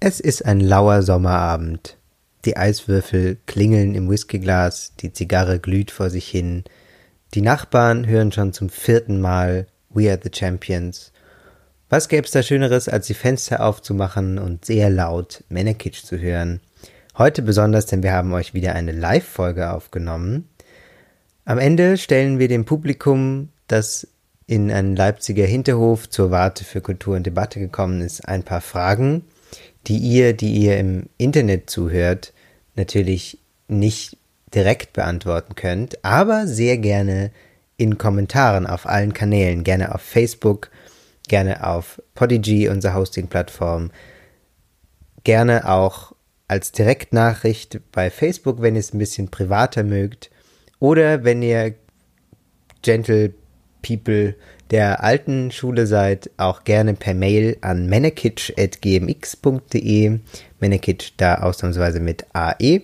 Es ist ein lauer Sommerabend. Die Eiswürfel klingeln im Whiskyglas, die Zigarre glüht vor sich hin. Die Nachbarn hören schon zum vierten Mal We are the Champions. Was gäb's da Schöneres, als die Fenster aufzumachen und sehr laut Männerkitsch zu hören? Heute besonders, denn wir haben euch wieder eine Live-Folge aufgenommen. Am Ende stellen wir dem Publikum, das in einen Leipziger Hinterhof zur Warte für Kultur und Debatte gekommen ist, ein paar Fragen die ihr, die ihr im Internet zuhört, natürlich nicht direkt beantworten könnt, aber sehr gerne in Kommentaren auf allen Kanälen, gerne auf Facebook, gerne auf Podigy, unsere Hosting-Plattform, gerne auch als Direktnachricht bei Facebook, wenn ihr es ein bisschen privater mögt, oder wenn ihr Gentle People der alten Schule seid, auch gerne per Mail an menekitsch.gmx.de. Menekitsch da ausnahmsweise mit AE.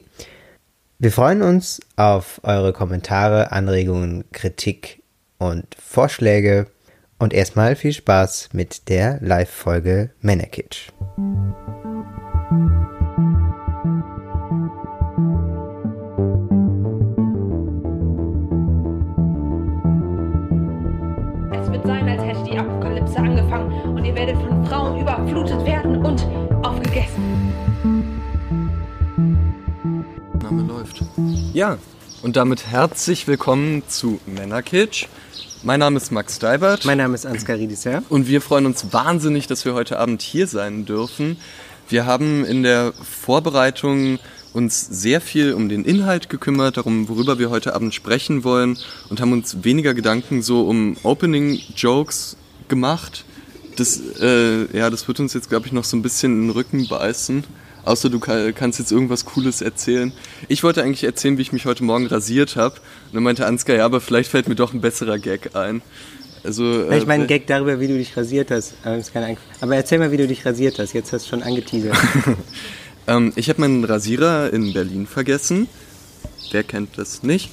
Wir freuen uns auf eure Kommentare, Anregungen, Kritik und Vorschläge. Und erstmal viel Spaß mit der Live-Folge Menekitsch. Überflutet werden und aufgegessen. Name läuft. Ja, und damit herzlich willkommen zu Männerkitsch. Mein Name ist Max Steibert. Mein Name ist Ansgar Riedisser. Und wir freuen uns wahnsinnig, dass wir heute Abend hier sein dürfen. Wir haben in der Vorbereitung uns sehr viel um den Inhalt gekümmert, darum, worüber wir heute Abend sprechen wollen und haben uns weniger Gedanken so um Opening-Jokes gemacht das, äh, ja, das wird uns jetzt, glaube ich, noch so ein bisschen in den Rücken beißen. Außer du kannst jetzt irgendwas Cooles erzählen. Ich wollte eigentlich erzählen, wie ich mich heute Morgen rasiert habe. Und dann meinte Ansgar, ja, aber vielleicht fällt mir doch ein besserer Gag ein. Also, äh, ich meine, Gag darüber, wie du dich rasiert hast. Aber erzähl mal, wie du dich rasiert hast. Jetzt hast du schon angeteasert. ähm, ich habe meinen Rasierer in Berlin vergessen. Wer kennt das nicht?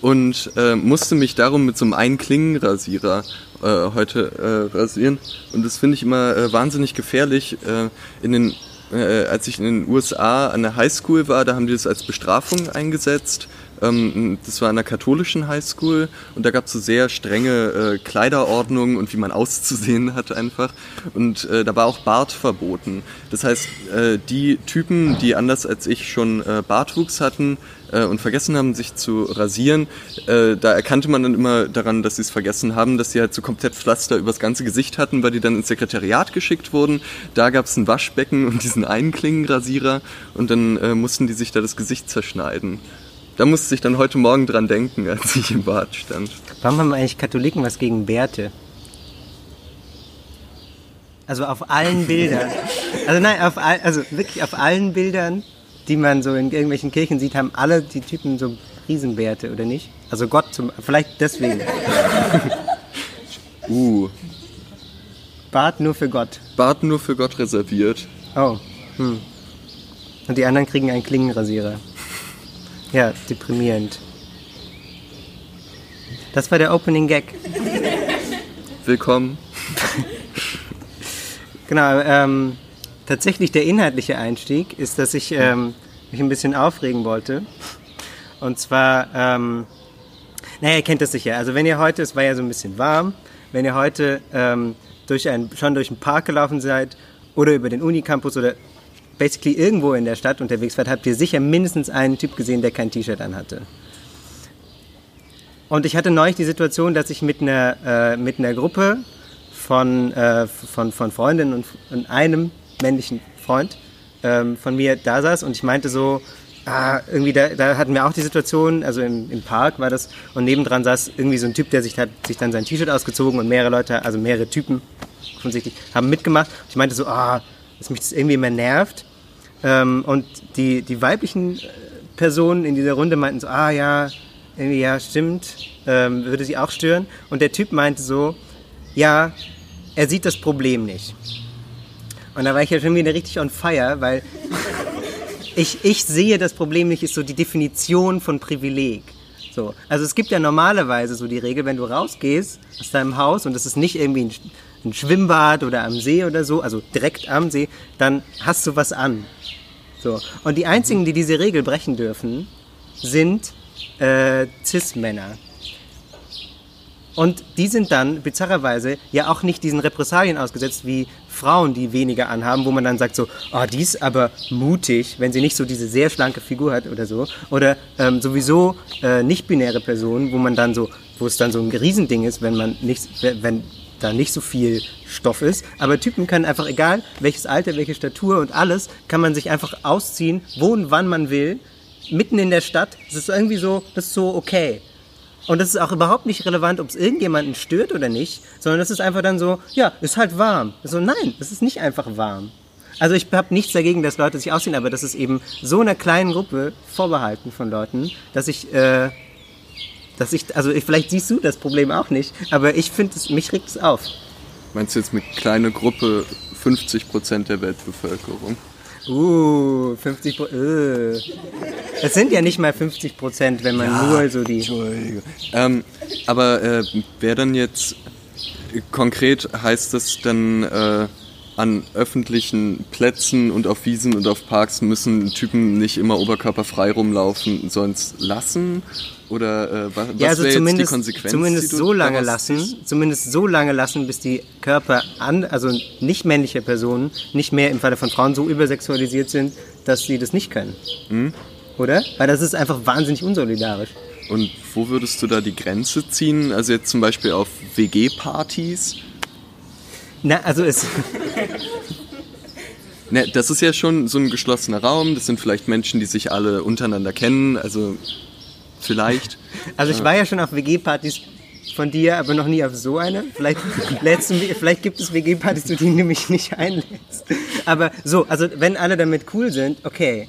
Und äh, musste mich darum mit so einem Einklingenrasierer äh, heute äh, rasieren. Und das finde ich immer äh, wahnsinnig gefährlich. Äh, in den, äh, als ich in den USA an der Highschool war, da haben die das als Bestrafung eingesetzt. Ähm, das war an der katholischen Highschool und da gab es so sehr strenge äh, Kleiderordnungen und wie man auszusehen hat einfach. Und äh, da war auch Bart verboten. Das heißt, äh, die Typen, die anders als ich schon äh, Bartwuchs hatten, äh, und vergessen haben, sich zu rasieren, äh, da erkannte man dann immer daran, dass sie es vergessen haben, dass sie halt so komplett Pflaster übers ganze Gesicht hatten, weil die dann ins Sekretariat geschickt wurden. Da gab es ein Waschbecken und diesen Einklingenrasierer und dann mussten die sich da das Gesicht zerschneiden. Da musste ich dann heute Morgen dran denken, als ich im Bad stand. Warum haben eigentlich Katholiken was gegen Bärte? Also auf allen Bildern. Also nein, auf all, also wirklich auf allen Bildern die man so in irgendwelchen Kirchen sieht, haben alle die Typen so Riesenbärte, oder nicht? Also Gott zum, vielleicht deswegen. uh. Bart nur für Gott. Bart nur für Gott reserviert. Oh. Hm. Und die anderen kriegen einen Klingenrasierer. Ja, deprimierend. Das war der Opening Gag. Willkommen. genau, ähm, tatsächlich der inhaltliche Einstieg ist, dass ich ähm, mich ein bisschen aufregen wollte. Und zwar, ähm, naja, ihr kennt das sicher. Also wenn ihr heute, es war ja so ein bisschen warm, wenn ihr heute ähm, durch ein, schon durch einen Park gelaufen seid oder über den Unicampus oder basically irgendwo in der Stadt unterwegs wart, habt ihr sicher mindestens einen Typ gesehen, der kein T-Shirt anhatte. Und ich hatte neulich die Situation, dass ich mit einer, äh, mit einer Gruppe von, äh, von, von Freundinnen und, und einem männlichen Freund ähm, von mir da saß und ich meinte so, ah, irgendwie da, da hatten wir auch die Situation, also im, im Park war das und nebendran saß irgendwie so ein Typ, der sich hat sich dann sein T-Shirt ausgezogen und mehrere Leute, also mehrere Typen offensichtlich haben mitgemacht. Ich meinte so, ah, dass mich das irgendwie immer nervt. Ähm, und die, die weiblichen äh, Personen in dieser Runde meinten so, ah ja, ja, stimmt, ähm, würde sie auch stören. Und der Typ meinte so, ja, er sieht das Problem nicht. Und da war ich ja schon wieder richtig on fire, weil ich, ich sehe das Problem nicht, ist so die Definition von Privileg. So. Also es gibt ja normalerweise so die Regel, wenn du rausgehst aus deinem Haus und es ist nicht irgendwie ein, ein Schwimmbad oder am See oder so, also direkt am See, dann hast du was an. So. Und die einzigen, die diese Regel brechen dürfen, sind äh, Cis-Männer. Und die sind dann bizarrerweise ja auch nicht diesen Repressalien ausgesetzt wie Frauen, die weniger anhaben, wo man dann sagt so, oh, die ist aber mutig, wenn sie nicht so diese sehr schlanke Figur hat oder so. Oder ähm, sowieso äh, nicht-binäre Personen, wo man dann so, wo es dann so ein Riesending ist, wenn man nicht, wenn da nicht so viel Stoff ist. Aber Typen können einfach, egal welches Alter, welche Statur und alles, kann man sich einfach ausziehen, wo und wann man will, mitten in der Stadt. Das ist irgendwie so, das ist so okay. Und das ist auch überhaupt nicht relevant, ob es irgendjemanden stört oder nicht, sondern das ist einfach dann so, ja, ist halt warm. So, nein, es ist nicht einfach warm. Also ich habe nichts dagegen, dass Leute sich ausziehen, aber das ist eben so einer kleinen Gruppe vorbehalten von Leuten, dass ich, äh, dass ich, also ich, vielleicht siehst du das Problem auch nicht, aber ich finde es, mich regt es auf. Meinst du jetzt mit kleiner Gruppe 50 Prozent der Weltbevölkerung? Uh, 50 Prozent. Uh. Es sind ja nicht mal 50 Prozent, wenn man ja, nur so die. Entschuldigung. Ähm, aber äh, wer dann jetzt konkret heißt das dann äh, an öffentlichen Plätzen und auf Wiesen und auf Parks müssen Typen nicht immer oberkörperfrei rumlaufen, es lassen? Oder äh, was, ja, also wäre jetzt die Konsequenz? Zumindest so lange lassen, zumindest so lange lassen, bis die Körper an, also nicht männliche Personen, nicht mehr im Falle von Frauen so übersexualisiert sind, dass sie das nicht können. Hm? Oder? Weil das ist einfach wahnsinnig unsolidarisch. Und wo würdest du da die Grenze ziehen? Also jetzt zum Beispiel auf WG-Partys? Na, also es. Ne, das ist ja schon so ein geschlossener Raum. Das sind vielleicht Menschen, die sich alle untereinander kennen. Also vielleicht. Also ich war ja schon auf WG-Partys von dir, aber noch nie auf so eine. Vielleicht, du, vielleicht gibt es WG-Partys, zu denen du mich nicht einlädst. Aber so, also wenn alle damit cool sind, okay.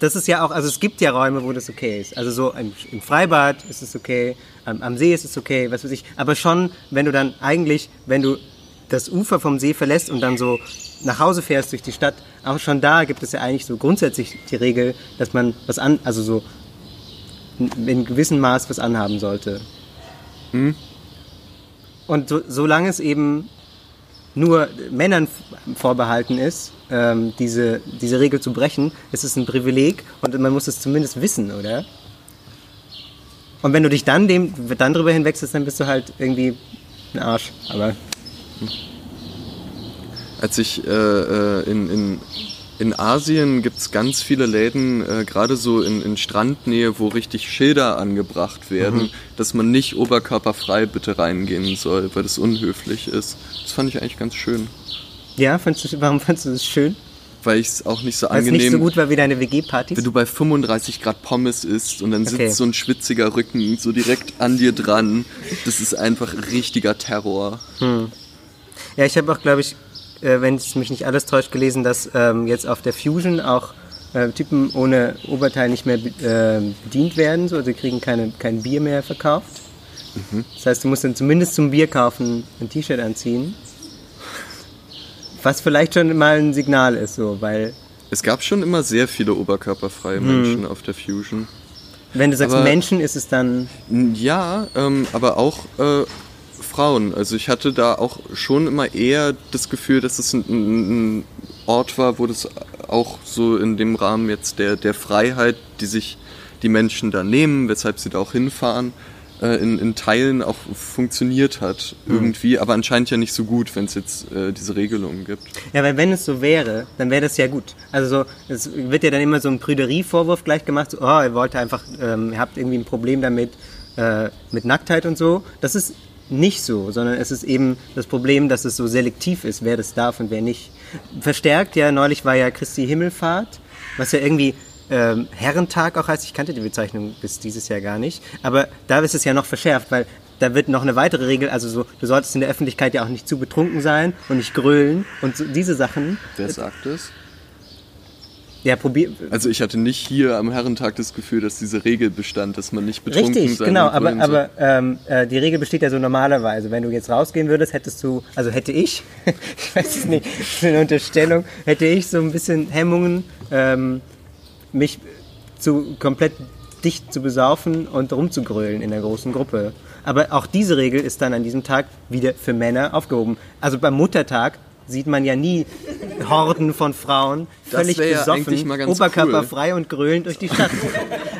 Das ist ja auch, also es gibt ja Räume, wo das okay ist. Also so im, im Freibad ist es okay, am, am See ist es okay, was weiß ich. Aber schon, wenn du dann eigentlich, wenn du das Ufer vom See verlässt und dann so nach Hause fährst durch die Stadt, auch schon da gibt es ja eigentlich so grundsätzlich die Regel, dass man was an, also so in gewissem Maß was anhaben sollte. Hm? Und so, solange es eben nur Männern vorbehalten ist, ähm, diese, diese Regel zu brechen, ist es ein Privileg und man muss es zumindest wissen, oder? Und wenn du dich dann dem dann drüber hinwechselst, dann bist du halt irgendwie ein Arsch. Aber als ich äh, äh, in, in, in Asien gibt es ganz viele Läden, äh, gerade so in, in Strandnähe, wo richtig Schilder angebracht werden, mhm. dass man nicht oberkörperfrei bitte reingehen soll, weil das unhöflich ist. Das fand ich eigentlich ganz schön. Ja, fandst du, warum fandest du das schön? Weil ich es auch nicht so Weil angenehm... es nicht so gut war wie deine WG-Partys? Wenn du bei 35 Grad Pommes isst und dann sitzt okay. so ein schwitziger Rücken so direkt an dir dran, das ist einfach richtiger Terror. Hm. Ja, ich habe auch, glaube ich, äh, wenn es mich nicht alles täuscht, gelesen, dass ähm, jetzt auf der Fusion auch äh, Typen ohne Oberteil nicht mehr äh, bedient werden, so, also sie kriegen keine, kein Bier mehr verkauft. Mhm. Das heißt, du musst dann zumindest zum Bier kaufen ein T-Shirt anziehen. Was vielleicht schon mal ein Signal ist, so, weil. Es gab schon immer sehr viele oberkörperfreie hm. Menschen auf der Fusion. Wenn du sagst aber, Menschen, ist es dann. Ja, ähm, aber auch äh, Frauen. Also ich hatte da auch schon immer eher das Gefühl, dass es ein, ein Ort war, wo das auch so in dem Rahmen jetzt der, der Freiheit, die sich die Menschen da nehmen, weshalb sie da auch hinfahren, äh, in, in Teilen auch funktioniert hat mhm. irgendwie, aber anscheinend ja nicht so gut, wenn es jetzt äh, diese Regelungen gibt. Ja, weil wenn es so wäre, dann wäre das ja gut. Also so, es wird ja dann immer so ein Prüderie-Vorwurf gleich gemacht, so, oh, ihr wollt einfach, ähm, ihr habt irgendwie ein Problem damit, äh, mit Nacktheit und so. Das ist nicht so, sondern es ist eben das Problem, dass es so selektiv ist, wer das darf und wer nicht. Verstärkt, ja, neulich war ja Christi Himmelfahrt, was ja irgendwie ähm, Herrentag auch heißt. Ich kannte die Bezeichnung bis dieses Jahr gar nicht. Aber da ist es ja noch verschärft, weil da wird noch eine weitere Regel, also so, du solltest in der Öffentlichkeit ja auch nicht zu betrunken sein und nicht grölen und so, diese Sachen. Wer sagt das? Ja, probier. Also ich hatte nicht hier am Herrentag das Gefühl, dass diese Regel bestand, dass man nicht betrunken Richtig, sein genau, aber, aber ähm, äh, die Regel besteht ja so normalerweise. Wenn du jetzt rausgehen würdest, hättest du, also hätte ich, ich weiß es nicht, für eine Unterstellung, hätte ich so ein bisschen Hemmungen, ähm, mich zu komplett dicht zu besaufen und rumzugrölen in der großen Gruppe. Aber auch diese Regel ist dann an diesem Tag wieder für Männer aufgehoben. Also beim Muttertag sieht man ja nie Horden von Frauen völlig ja besoffen, ganz oberkörperfrei und grölend durch die Stadt.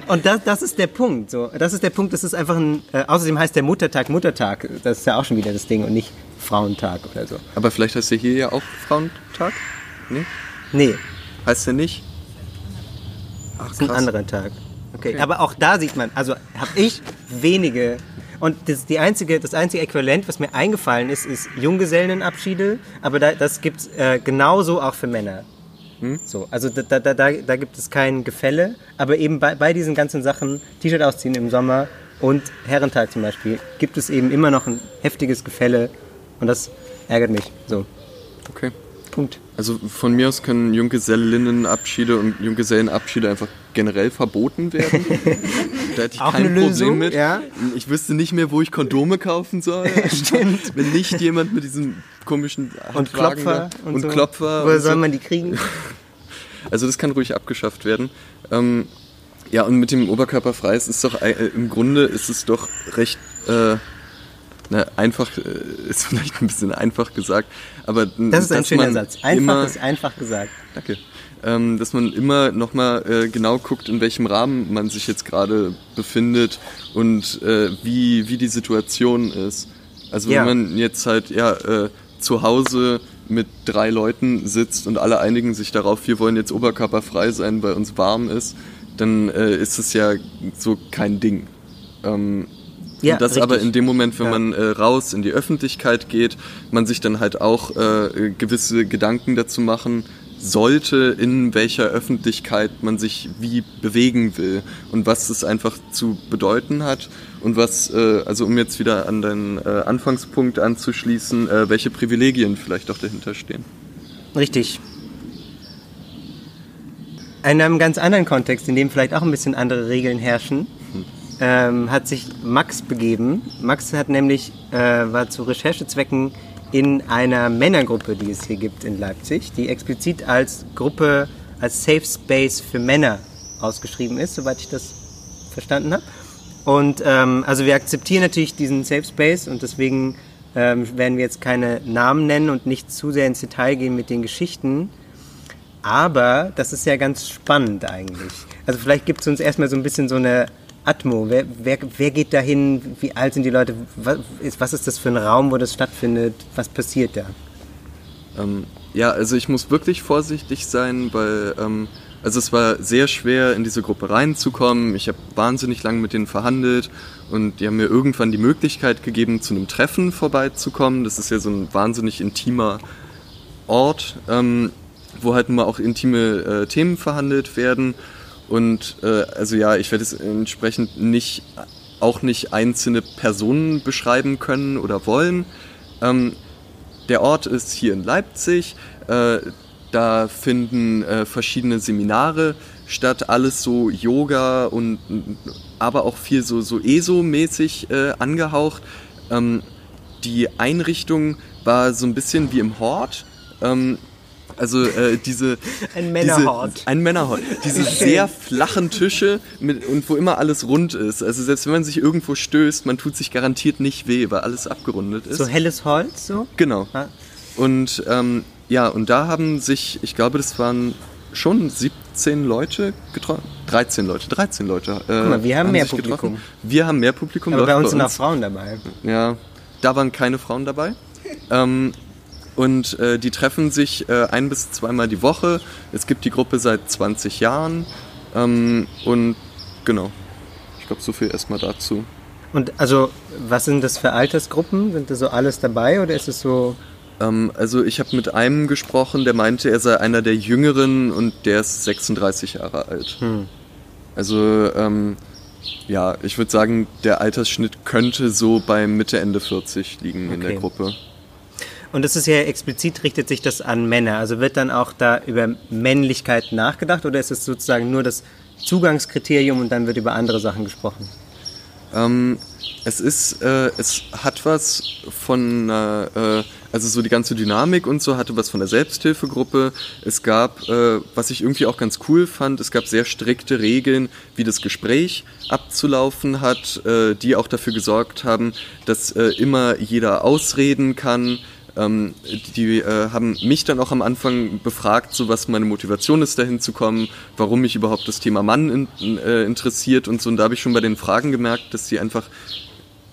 und das, das ist der Punkt. So. Das ist der Punkt, das ist einfach ein, äh, außerdem heißt der Muttertag Muttertag. Das ist ja auch schon wieder das Ding und nicht Frauentag oder so. Aber vielleicht heißt der hier ja auch Frauentag? Nee? Nee, Heißt der nicht? Ach, Das ist ein anderer Tag. Okay. aber auch da sieht man, also habe ich wenige. Und das, die einzige, das einzige Äquivalent, was mir eingefallen ist, ist Junggesellenabschiede. Aber da, das gibt es äh, genauso auch für Männer. So, also da, da, da, da da gibt es kein Gefälle. Aber eben bei, bei diesen ganzen Sachen, T-Shirt ausziehen im Sommer und Herrentag zum Beispiel, gibt es eben immer noch ein heftiges Gefälle. Und das ärgert mich. So, Okay. Punkt. Also von mir aus können Junggesellinnenabschiede und Junggesellenabschiede einfach generell verboten werden. da hätte ich Auch kein Problem Lösung, mit. ja. Ich wüsste nicht mehr, wo ich Kondome kaufen soll. Stimmt. Wenn nicht jemand mit diesem komischen Und Klopfer und, und so. Klopfer. Woher soll so. man die kriegen? Also das kann ruhig abgeschafft werden. Ähm, ja, und mit dem Oberkörperfrei, es ist doch äh, im Grunde ist es doch recht äh, na, einfach, äh, ist vielleicht ein bisschen einfach gesagt, aber Das ist ein schöner Satz. Einfach immer, ist einfach gesagt. Danke. Ähm, dass man immer nochmal äh, genau guckt, in welchem Rahmen man sich jetzt gerade befindet und äh, wie, wie die Situation ist. Also Ja. wenn man jetzt halt ja äh, zu Hause mit drei Leuten sitzt und alle einigen sich darauf, wir wollen jetzt oberkörperfrei sein, weil uns warm ist, dann äh, ist es ja so kein Ding. Ähm, Ja, und das richtig. aber in dem Moment, wenn Ja. man äh, raus in die Öffentlichkeit geht, man sich dann halt auch äh, gewisse Gedanken dazu machen sollte, in welcher Öffentlichkeit man sich wie bewegen will und was es einfach zu bedeuten hat und was, äh, also um jetzt wieder an deinen äh, Anfangspunkt anzuschließen, äh, welche Privilegien vielleicht auch dahinter stehen. Richtig. In einem ganz anderen Kontext, in dem vielleicht auch ein bisschen andere Regeln herrschen, ähm, hat sich Max begeben. Max hat nämlich, äh, war zu Recherchezwecken in einer Männergruppe, die es hier gibt in Leipzig, die explizit als Gruppe, als Safe Space für Männer ausgeschrieben ist, soweit ich das verstanden habe. Und ähm, also wir akzeptieren natürlich diesen Safe Space und deswegen ähm, werden wir jetzt keine Namen nennen und nicht zu sehr ins Detail gehen mit den Geschichten. Aber das ist ja ganz spannend eigentlich. Also vielleicht gibt es uns erstmal so ein bisschen so eine Atmo. Wer, wer, wer geht da hin? Wie alt sind die Leute? Was ist, was ist das für ein Raum, wo das stattfindet? Was passiert da? Ähm, ja, also ich muss wirklich vorsichtig sein, weil ähm, also es war sehr schwer, in diese Gruppe reinzukommen. Ich habe wahnsinnig lange mit denen verhandelt und die haben mir irgendwann die Möglichkeit gegeben, zu einem Treffen vorbeizukommen. Das ist ja so ein wahnsinnig intimer Ort, ähm, wo halt immer auch intime äh, Themen verhandelt werden. Und äh, also ja, ich werde es entsprechend nicht auch nicht einzelne Personen beschreiben können oder wollen. Ähm, der Ort ist hier in Leipzig. Äh, da finden äh, verschiedene Seminare statt, alles so Yoga und aber auch viel so, so ESO-mäßig äh, angehaucht. Ähm, die Einrichtung war so ein bisschen wie im Hort. Ähm, also äh, diese Ein Männerhort. Diese, ein Männerhort. Diese sehr flachen Tische mit, und wo immer alles rund ist. Also selbst wenn man sich irgendwo stößt, man tut sich garantiert nicht weh, weil alles abgerundet ist. So helles Holz, so? Genau. Ah. Und ähm, ja, und da haben sich, ich glaube, das waren schon 17 Leute getroffen. 13 Leute, 13 Leute. Äh, Guck mal, wir haben mehr sich Publikum. Wir haben mehr Publikum. Aber läuft bei uns sind auch Frauen dabei. ja, da waren keine Frauen dabei. Ähm, und äh, die treffen sich äh, ein bis zweimal die Woche. Es gibt die Gruppe seit 20 Jahren. Ähm, und genau. Ich glaube, so viel erstmal dazu. Und also, was sind das für Altersgruppen? Sind da so alles dabei oder ist es so. Ähm, also ich habe mit einem gesprochen, der meinte, er sei einer der Jüngeren und der ist 36 Jahre alt. Also ähm, ja, ich würde sagen, der Altersschnitt könnte so bei Mitte, Ende 40 liegen in der Okay. Gruppe. Und das ist ja explizit, richtet sich das an Männer. Also wird dann auch da über Männlichkeit nachgedacht oder ist es sozusagen nur das Zugangskriterium und dann wird über andere Sachen gesprochen? Ähm, es ist, äh, es hat was von einer äh, also so die ganze Dynamik und so hatte was von der Selbsthilfegruppe. Es gab, äh, was ich irgendwie auch ganz cool fand, es gab sehr strikte Regeln, wie das Gespräch abzulaufen hat, äh, die auch dafür gesorgt haben, dass äh, immer jeder ausreden kann. Ähm, die äh, haben mich dann auch am Anfang befragt, so was meine Motivation ist, dahin zu kommen, warum mich überhaupt das Thema Mann in, äh, interessiert und so. Und da habe ich schon bei den Fragen gemerkt, dass sie einfach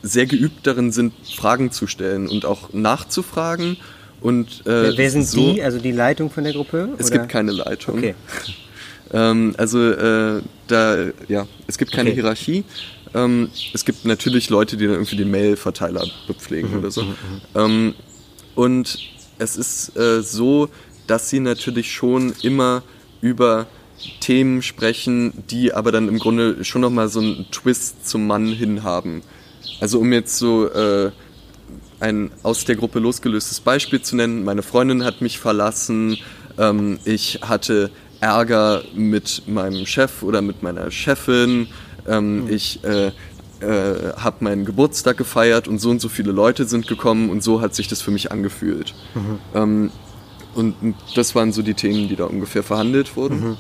sehr geübt darin sind, Fragen zu stellen und auch nachzufragen. Und, äh, Wer, sind so, die? Also die Leitung von der Gruppe? Es oder? gibt keine Leitung. Okay. Ähm, also äh, da, ja, es gibt keine Okay. Hierarchie. Ähm, es gibt natürlich Leute, die dann irgendwie den Mail-Verteiler bepflegen oder so. Und es ist äh, so, dass sie natürlich schon immer über Themen sprechen, die aber dann im Grunde schon nochmal so einen Twist zum Mann hin haben. Also um jetzt so äh, ein aus der Gruppe losgelöstes Beispiel zu nennen. Meine Freundin hat mich verlassen. Ähm, ich hatte Ärger mit meinem Chef oder mit meiner Chefin. Ähm, Ich äh, äh, habe meinen Geburtstag gefeiert und so und so viele Leute sind gekommen und so hat sich das für mich angefühlt. Ähm, und das waren so die Themen, die da ungefähr verhandelt wurden.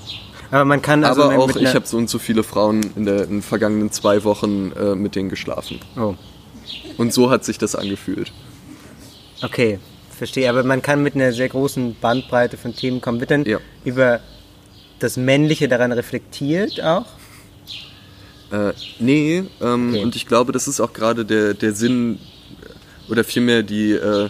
Aber man kann also Aber auch, ich habe so und so viele Frauen in, der, in den vergangenen zwei Wochen äh, mit denen geschlafen. Oh, Und so hat sich das angefühlt. okay, verstehe. Aber man kann mit einer sehr großen Bandbreite von Themen kommen. Wird dann Ja. über das Männliche daran reflektiert auch? Äh, nee, ähm, Okay. und ich glaube, das ist auch gerade der, der Sinn äh, oder vielmehr die, äh,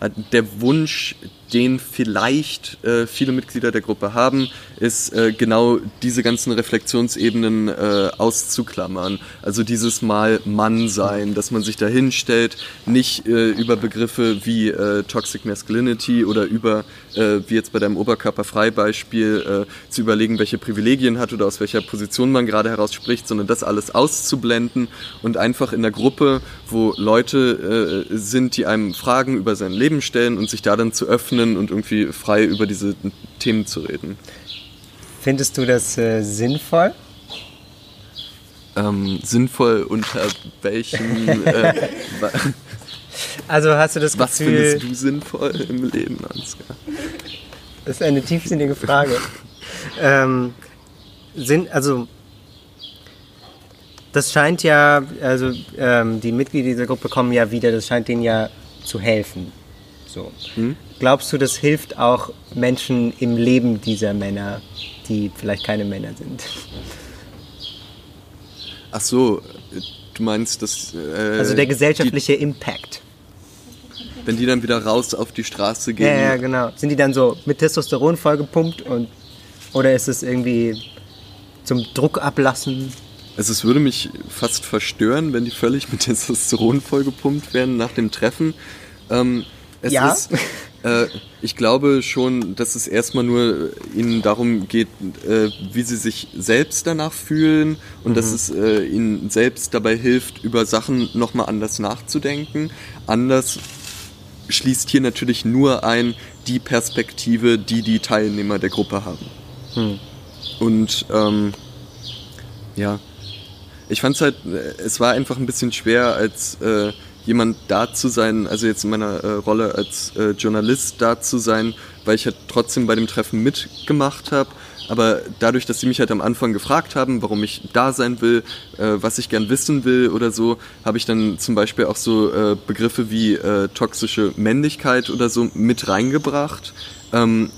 äh, der Wunsch, den vielleicht äh, viele Mitglieder der Gruppe haben, ist äh, genau diese ganzen Reflexionsebenen äh, auszuklammern. Also dieses Mal Mann sein, dass man sich da hinstellt, nicht äh, über Begriffe wie äh, Toxic Masculinity oder über, äh, wie jetzt bei deinem Oberkörperfrei-Beispiel, zu überlegen, welche Privilegien hat oder aus welcher Position man gerade heraus spricht, sondern das alles auszublenden und einfach in der Gruppe, wo Leute sind, die einem Fragen über sein Leben stellen und sich da dann zu öffnen und irgendwie frei über diese Themen zu reden. Findest du das äh, sinnvoll? Ähm, sinnvoll unter welchen, äh, Also hast du das was Gefühl, findest du sinnvoll im Leben, Ansgar? das ist eine tiefsinnige Frage. ähm, sind, also, das scheint ja, also ähm, die Mitglieder dieser Gruppe kommen ja wieder, das scheint denen ja zu helfen. So. Glaubst du, das hilft auch Menschen im Leben dieser Männer, die vielleicht keine Männer sind? Ach so, du meinst, dass äh, Also der gesellschaftliche Impact. die, wenn die dann wieder raus auf die Straße gehen, Ja, ja, genau. Sind die dann so mit Testosteron vollgepumpt und oder ist es irgendwie zum Druck ablassen? Also es würde mich fast verstören, wenn die völlig mit Testosteron vollgepumpt werden nach dem Treffen. Ähm, es Ja. ist, äh, ich glaube schon, dass es erstmal nur ihnen darum geht, äh, wie sie sich selbst danach fühlen und dass es äh, ihnen selbst dabei hilft, über Sachen nochmal anders nachzudenken. Anders schließt hier natürlich nur ein die Perspektive, die die Teilnehmer der Gruppe haben. Und ähm, ja, ich fand es halt, äh, es war einfach ein bisschen schwer, als äh, jemand da zu sein, also jetzt in meiner äh, Rolle als äh, Journalist da zu sein, weil ich halt trotzdem bei dem Treffen mitgemacht habe. Aber dadurch, dass sie mich halt am Anfang gefragt haben, warum ich da sein will, äh, was ich gern wissen will oder so, habe ich dann zum Beispiel auch so äh, Begriffe wie äh, toxische Männlichkeit oder so mit reingebracht. Ähm,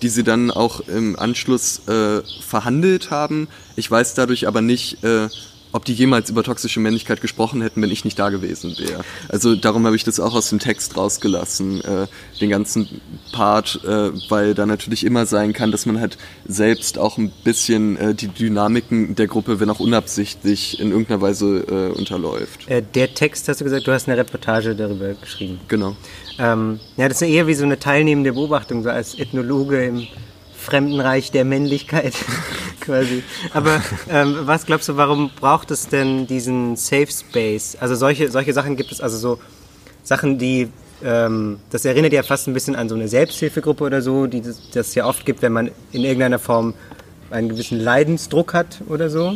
die sie dann auch im Anschluss äh, verhandelt haben. Ich weiß dadurch aber nicht, äh, ob die jemals über toxische Männlichkeit gesprochen hätten, wenn ich nicht da gewesen wäre. Also darum habe ich das auch aus dem Text rausgelassen, äh, den ganzen Part, äh, weil da natürlich immer sein kann, dass man halt selbst auch ein bisschen äh, die Dynamiken der Gruppe, wenn auch unabsichtlich, in irgendeiner Weise äh, unterläuft. Äh, der Text, hast du gesagt, du hast eine Reportage darüber geschrieben. Genau. Ähm, ja, das ist ja eher wie so eine teilnehmende Beobachtung, so als Ethnologe im Fremdenreich der Männlichkeit quasi. Aber ähm, was glaubst du, warum braucht es denn diesen Safe Space? Also solche, solche Sachen gibt es, also so Sachen, die, ähm, das erinnert ja fast ein bisschen an so eine Selbsthilfegruppe oder so, die das, das ja oft gibt, wenn man in irgendeiner Form einen gewissen Leidensdruck hat oder so.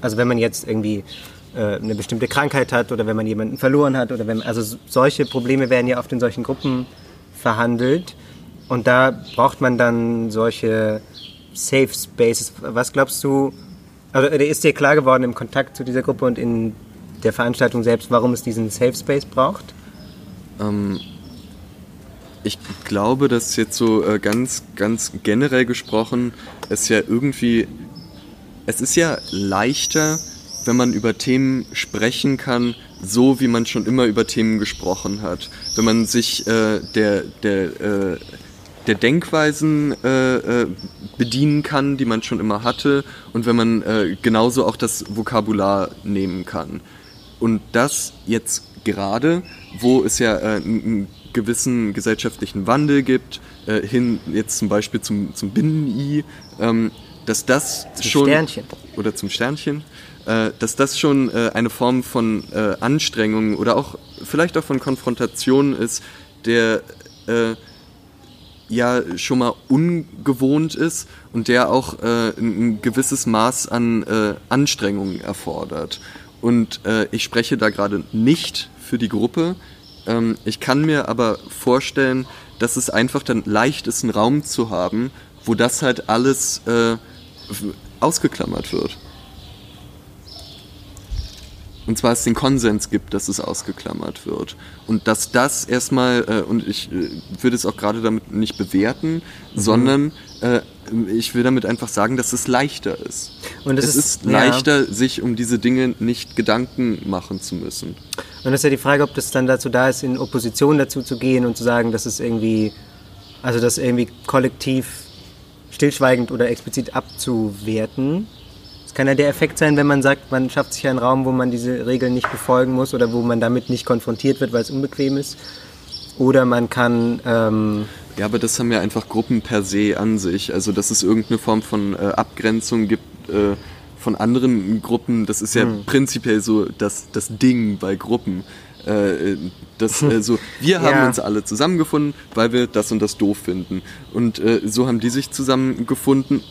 Also wenn man jetzt irgendwie äh, eine bestimmte Krankheit hat oder wenn man jemanden verloren hat oder wenn also solche Probleme werden ja oft in solchen Gruppen verhandelt und da braucht man dann solche Safe Spaces. Was glaubst du? Also ist dir klar geworden im Kontakt zu dieser Gruppe und in der Veranstaltung selbst, warum es diesen Safe Space braucht? Ähm, ich glaube, dass jetzt so äh, ganz, ganz generell gesprochen, es ja irgendwie, es ist ja leichter, wenn man über Themen sprechen kann, so wie man schon immer über Themen gesprochen hat. Wenn man sich äh, der, der, äh, der Denkweisen äh, äh, bedienen kann, die man schon immer hatte, und wenn man äh, genauso auch das Vokabular nehmen kann. Und das jetzt gerade, wo es ja äh, einen gewissen gesellschaftlichen Wandel gibt, äh, hin jetzt zum Beispiel zum, zum Binnen-I, ähm, dass das Zum schon Sternchen. oder zum Sternchen, äh, dass das schon eine Form von Anstrengung oder auch vielleicht auch von Konfrontation ist, der ja schon mal ungewohnt ist und der auch äh, ein, gewisses Maß an äh, Anstrengung erfordert. Und äh, ich spreche da gerade nicht für die Gruppe. Ähm, ich kann mir aber vorstellen, dass es einfach dann leicht ist, einen Raum zu haben, wo das halt alles äh, ausgeklammert wird. Und zwar es den Konsens gibt, dass es ausgeklammert wird. Und dass das erstmal, äh, und ich äh, würde es auch gerade damit nicht bewerten, Mhm. sondern äh, ich will damit einfach sagen, dass es leichter ist. Und es es ist- ist, ja. leichter, sich um diese Dinge nicht Gedanken machen zu müssen. Und das ist ja die Frage, ob das dann dazu da ist, in Opposition dazu zu gehen und zu sagen, dass es irgendwie, also das irgendwie kollektiv stillschweigend oder explizit abzuwerten. Es kann ja der Effekt sein, wenn man sagt, man schafft sich einen Raum, wo man diese Regeln nicht befolgen muss oder wo man damit nicht konfrontiert wird, weil es unbequem ist. Oder man kann, ähm, Ja, aber das haben ja einfach Gruppen per se an sich. Also, dass es irgendeine Form von äh, Abgrenzung gibt äh, von anderen Gruppen, das ist ja Hm. prinzipiell so das, das Ding bei Gruppen. Äh, das, äh, so, wir haben Ja. uns alle zusammengefunden, weil wir das und das doof finden. Und äh, so haben die sich zusammengefunden,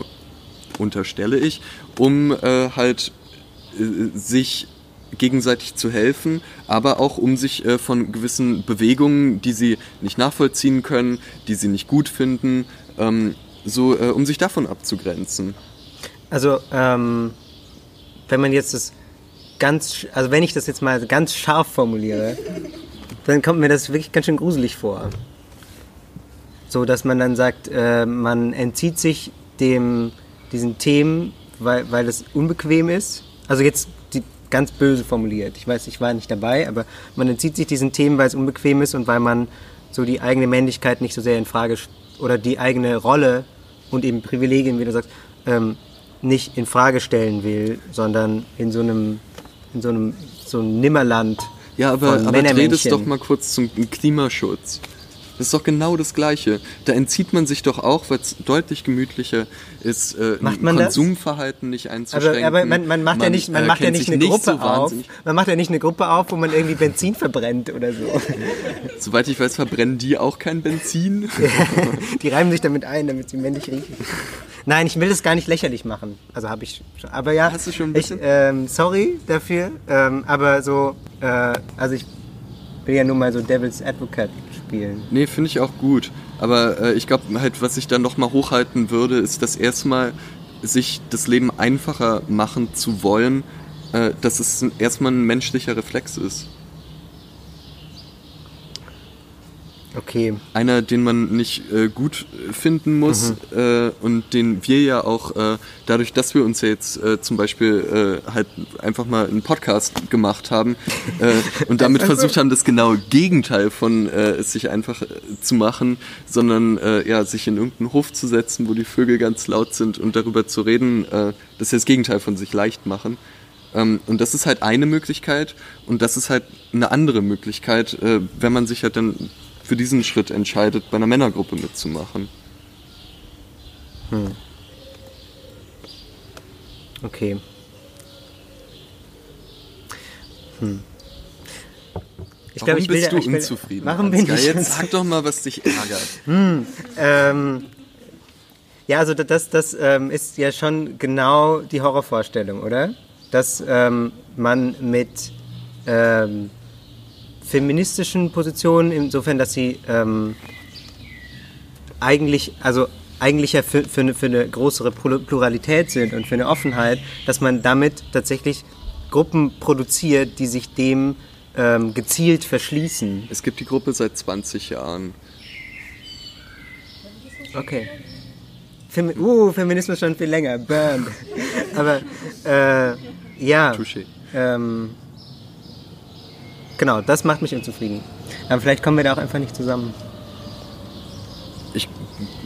unterstelle ich, um äh, halt äh, sich gegenseitig zu helfen, aber auch um sich äh, von gewissen Bewegungen, die sie nicht nachvollziehen können, die sie nicht gut finden, ähm, so äh, um sich davon abzugrenzen. Also, ähm, wenn man jetzt das ganz, also wenn ich das jetzt mal ganz scharf formuliere, dann kommt mir das wirklich ganz schön gruselig vor. So, dass man dann sagt, äh, man entzieht sich dem, diesen Themen, weil, weil es unbequem ist. Also jetzt die, ganz böse formuliert. Ich weiß, ich war nicht dabei, aber man entzieht sich diesen Themen, weil es unbequem ist und weil man so die eigene Männlichkeit nicht so sehr in Frage oder die eigene Rolle und eben Privilegien, wie du sagst, ähm, nicht in Frage stellen will, sondern in so einem, in so einem, so einem Nimmerland. Ja, aber, aber dreh das doch mal kurz zum Klimaschutz. Das ist doch genau das Gleiche. Da entzieht man sich doch auch, weil es deutlich gemütlicher ist, äh, Macht man das? Konsumverhalten nicht einzuschränken. Aber, aber man, man macht ja nicht, man äh, macht ja nicht eine Gruppe so auf. Man macht ja nicht eine Gruppe auf, wo man irgendwie Benzin verbrennt oder so. Soweit ich weiß, verbrennen die auch kein Benzin. Die reiben sich damit ein, damit sie männlich riechen. Nein, ich will das gar nicht lächerlich machen. Also habe ich schon. Aber ja, Hast du schon ein ich, bisschen? ähm, sorry dafür. Ähm, aber so, äh, also ich will ja nur mal so Devil's Advocate spielen. Nee, finde ich auch gut. Aber äh, ich glaube halt, was ich dann nochmal hochhalten würde, ist, dass erstmal sich das Leben einfacher machen zu wollen, äh, dass es erstmal ein menschlicher Reflex ist. Okay. Einer, den man nicht äh, gut finden muss äh, und den wir ja auch äh, dadurch, dass wir uns ja jetzt äh, zum Beispiel äh, halt einfach mal einen Podcast gemacht haben äh, und damit versucht haben, das genaue Gegenteil von es sich einfach zu machen, sondern ja, sich in irgendeinen Hof zu setzen, wo die Vögel ganz laut sind und darüber zu reden, das ist ja das Gegenteil von sich leicht machen. Ähm, und das ist halt eine Möglichkeit und das ist halt eine andere Möglichkeit, äh, wenn man sich halt dann für diesen Schritt entscheidet, bei einer Männergruppe mitzumachen. Okay. Hm. Ich Warum glaube, ich will, bist du ich will, unzufrieden? Warum bin ich Jetzt sag doch mal, was dich ärgert. Ähm, ja, also das, das ähm, ist ja schon genau die Horrorvorstellung, oder? dass ähm, man mit ähm, feministischen Positionen, insofern, dass sie ähm, eigentlich, also eigentlich ja für, für, eine, für eine größere Pluralität sind und für eine Offenheit, dass man damit tatsächlich Gruppen produziert, die sich dem ähm, gezielt verschließen. Es gibt die Gruppe seit 20 Jahren. Okay. Femi uh, Feminismus schon viel länger. Burn. Aber äh, ja. Touché. Ähm, genau, das macht mich unzufrieden. Aber vielleicht kommen wir da auch einfach nicht zusammen. Ich,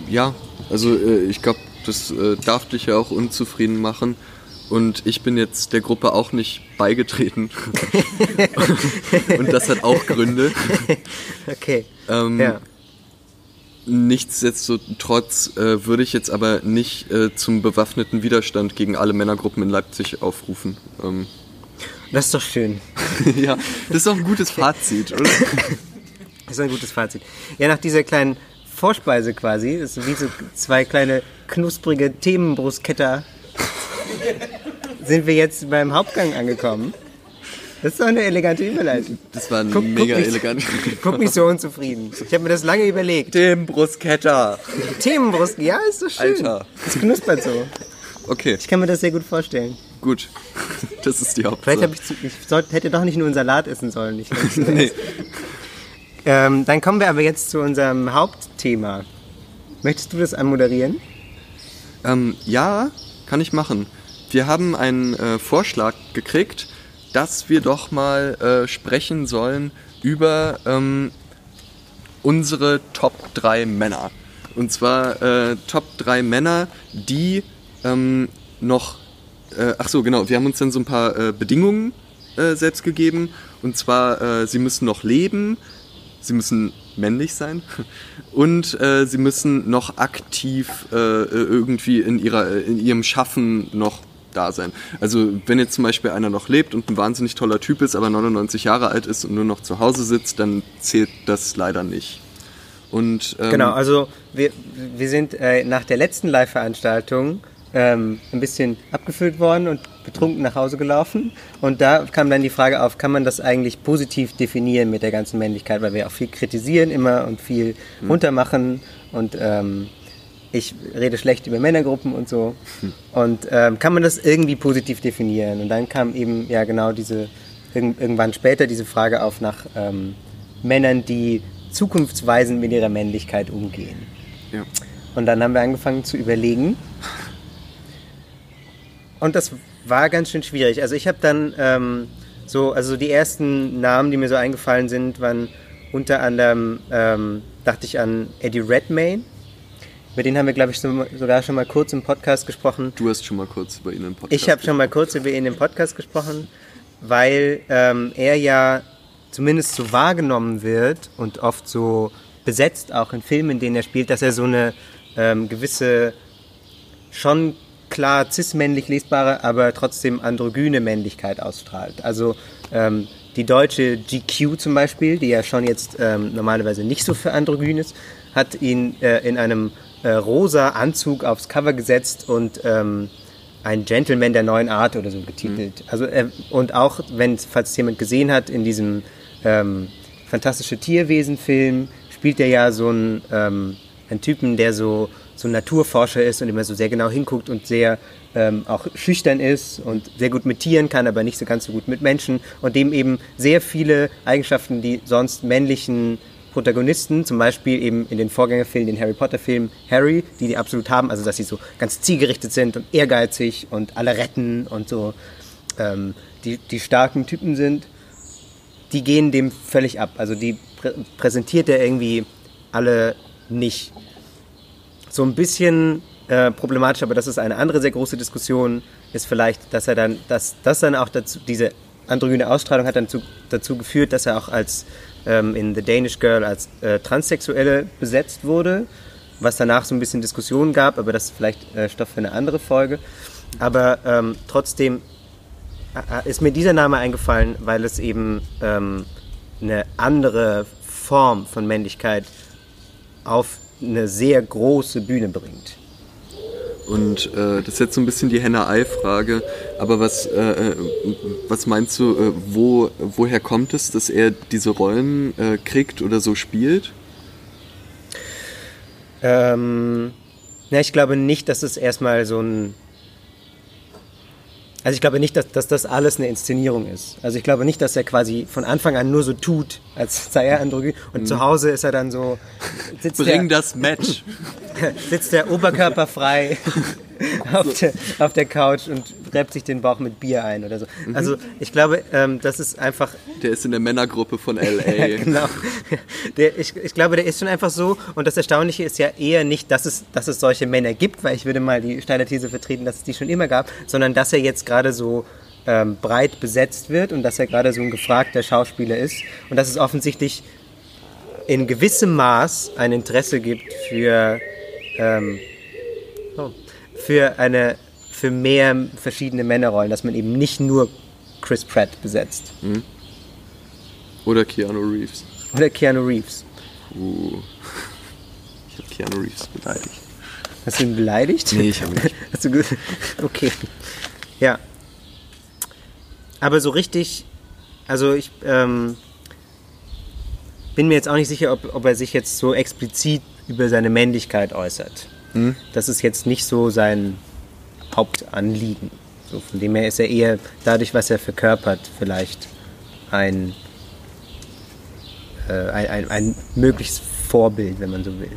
ja, also äh, ich glaube, das äh, darf dich ja auch unzufrieden machen. Und ich bin jetzt der Gruppe auch nicht beigetreten. und das hat auch Gründe. Okay. Ähm, ja. Nichtsdestotrotz äh, würde ich jetzt aber nicht äh, zum bewaffneten Widerstand gegen alle Männergruppen in Leipzig aufrufen. Ähm, Das ist doch schön. ja, das ist auch ein gutes Fazit, oder? Das ist ein gutes Fazit. Ja, nach dieser kleinen Vorspeise quasi, das ist wie so zwei kleine knusprige Themenbrustketter, sind wir jetzt beim Hauptgang angekommen. Das ist doch eine elegante Überleitung. Das war ein Guck- guck mega mich- elegant. Guck mich so unzufrieden. Ich habe mir das lange überlegt. Dem Brusketta. Themenbrust, ja, ist doch schön. Alter. Es knuspert so. Okay, Ich kann mir das sehr gut vorstellen. Gut. Das ist die Vielleicht Hauptsache. habe ich, zu, ich sollte, hätte doch nicht nur einen Salat essen sollen. Ich, nee. ähm, dann kommen wir aber jetzt zu unserem Hauptthema. Möchtest du das anmoderieren? Ähm, ja, kann ich machen. Wir haben einen äh, Vorschlag gekriegt, dass wir doch mal äh, sprechen sollen über ähm, unsere Top 3 Männer. Und zwar äh, Top 3 Männer, die ähm, noch. Äh, ach so, genau. Wir haben uns dann so ein paar äh, Bedingungen äh, selbst gegeben. Und zwar, äh, sie müssen noch leben, sie müssen männlich sein und äh, sie müssen noch aktiv äh, irgendwie in, ihrer, in ihrem Schaffen noch da sein. Also wenn jetzt zum Beispiel einer noch lebt und ein wahnsinnig toller Typ ist, aber 99 Jahre alt ist und nur noch zu Hause sitzt, dann zählt das leider nicht. Und, ähm, Genau, also wir, wir sind nach der letzten Live-Veranstaltung ähm, ein bisschen abgefüllt worden und betrunken nach Hause gelaufen. Und da kam dann die Frage auf, kann man das eigentlich positiv definieren mit der ganzen Männlichkeit, weil wir auch viel kritisieren immer und viel runtermachen und ähm, ich rede schlecht über Männergruppen und so. Und ähm, kann man das irgendwie positiv definieren? Und dann kam eben ja genau diese, irg irgendwann später diese Frage auf nach ähm, Männern, die zukunftsweisend mit ihrer Männlichkeit umgehen. ja. Und dann haben wir angefangen zu überlegen. Und das war ganz schön schwierig. Also ich habe dann ähm, so, also die ersten Namen, die mir so eingefallen sind, waren unter anderem, ähm, dachte ich an Eddie Redmayne. Mit denen haben wir, glaube ich, so, sogar schon mal kurz im Podcast gesprochen. Du hast schon mal kurz über ihn im Podcast Ich habe schon mal kurz über ihn im Podcast gesprochen, weil ähm, er ja zumindest so wahrgenommen wird und oft so besetzt, auch in Filmen, in denen er spielt, dass er so eine ähm, gewisse, schon klar cis-männlich lesbare, aber trotzdem androgyne Männlichkeit ausstrahlt. Also ähm, die deutsche GQ zum Beispiel, die ja schon jetzt ähm, normalerweise nicht so für androgyn ist, hat ihn äh, in einem äh, rosa Anzug aufs Cover gesetzt und ähm, ein Gentleman der neuen Art oder so getitelt. Also äh, und auch wenn falls es jemand gesehen hat in diesem ähm, fantastische Tierwesen-Film spielt er ja so einen, ähm, einen Typen, der so so ein Naturforscher ist und immer so sehr genau hinguckt und sehr ähm, auch schüchtern ist und sehr gut mit Tieren kann, aber nicht so ganz so gut mit Menschen und dem eben sehr viele Eigenschaften, die sonst männlichen Protagonisten, zum Beispiel eben in den Vorgängerfilmen, den Harry Potter Film Harry, die die absolut haben, also dass sie so ganz zielgerichtet sind und ehrgeizig und alle retten und so ähm, die, die starken Typen sind, die gehen dem völlig ab. Also die prä präsentiert er irgendwie alle nicht. So ein bisschen äh, problematisch, aber das ist eine andere sehr große Diskussion, ist vielleicht, dass er dann, dass das dann auch dazu, diese androgyne Ausstrahlung hat dann zu, dazu geführt, dass er auch als ähm, in The Danish Girl als äh, Transsexuelle besetzt wurde, was danach so ein bisschen Diskussionen gab, aber das ist vielleicht äh, Stoff für eine andere Folge. Aber ähm, trotzdem ist mir dieser Name eingefallen, weil es eben ähm, eine andere Form von Männlichkeit auf eine sehr große Bühne bringt. Und äh, das ist jetzt so ein bisschen die Henne-Ei-Frage. Aber was, äh, äh, was meinst du, äh, wo, woher kommt es, dass er diese Rollen äh, kriegt oder so spielt? Ähm, na, ich glaube nicht, dass es erstmal so ein. Also ich glaube nicht, dass, dass das alles eine Inszenierung ist. Also ich glaube nicht, dass er quasi von Anfang an nur so tut, als sei er androgyn. Und zu Hause ist er dann so. Sitzt Bring der, das Match. sitzt der Oberkörper frei auf, der, auf der Couch und reibt sich den Bauch mit Bier ein oder so. Also ich glaube, ähm, das ist einfach Der ist in der Männergruppe von LA. genau. Der, ich, ich glaube, der ist schon einfach so. Und das Erstaunliche ist ja eher nicht, dass es, dass es solche Männer gibt, weil ich würde mal die steile These vertreten, dass es die schon immer gab, sondern dass er jetzt gerade so ähm, breit besetzt wird und dass er gerade so ein gefragter Schauspieler ist. Und dass es offensichtlich in gewissem Maß ein Interesse gibt für, ähm, oh, für, eine, für mehr verschiedene Männerrollen, dass man eben nicht nur Chris Pratt besetzt. Oder Keanu Reeves. Oder Keanu Reeves. Uh. Ich habe Keanu Reeves beleidigt. Hast du ihn beleidigt? Nee, ich habe ihn nicht. Hast du okay. Ja. Aber so richtig, also ich ähm, bin mir jetzt auch nicht sicher, ob, ob er sich jetzt so explizit über seine Männlichkeit äußert. Das ist jetzt nicht so sein Hauptanliegen. So, von dem her ist er eher dadurch, was er verkörpert, vielleicht ein, äh, ein, ein, ein mögliches Vorbild, wenn man so will.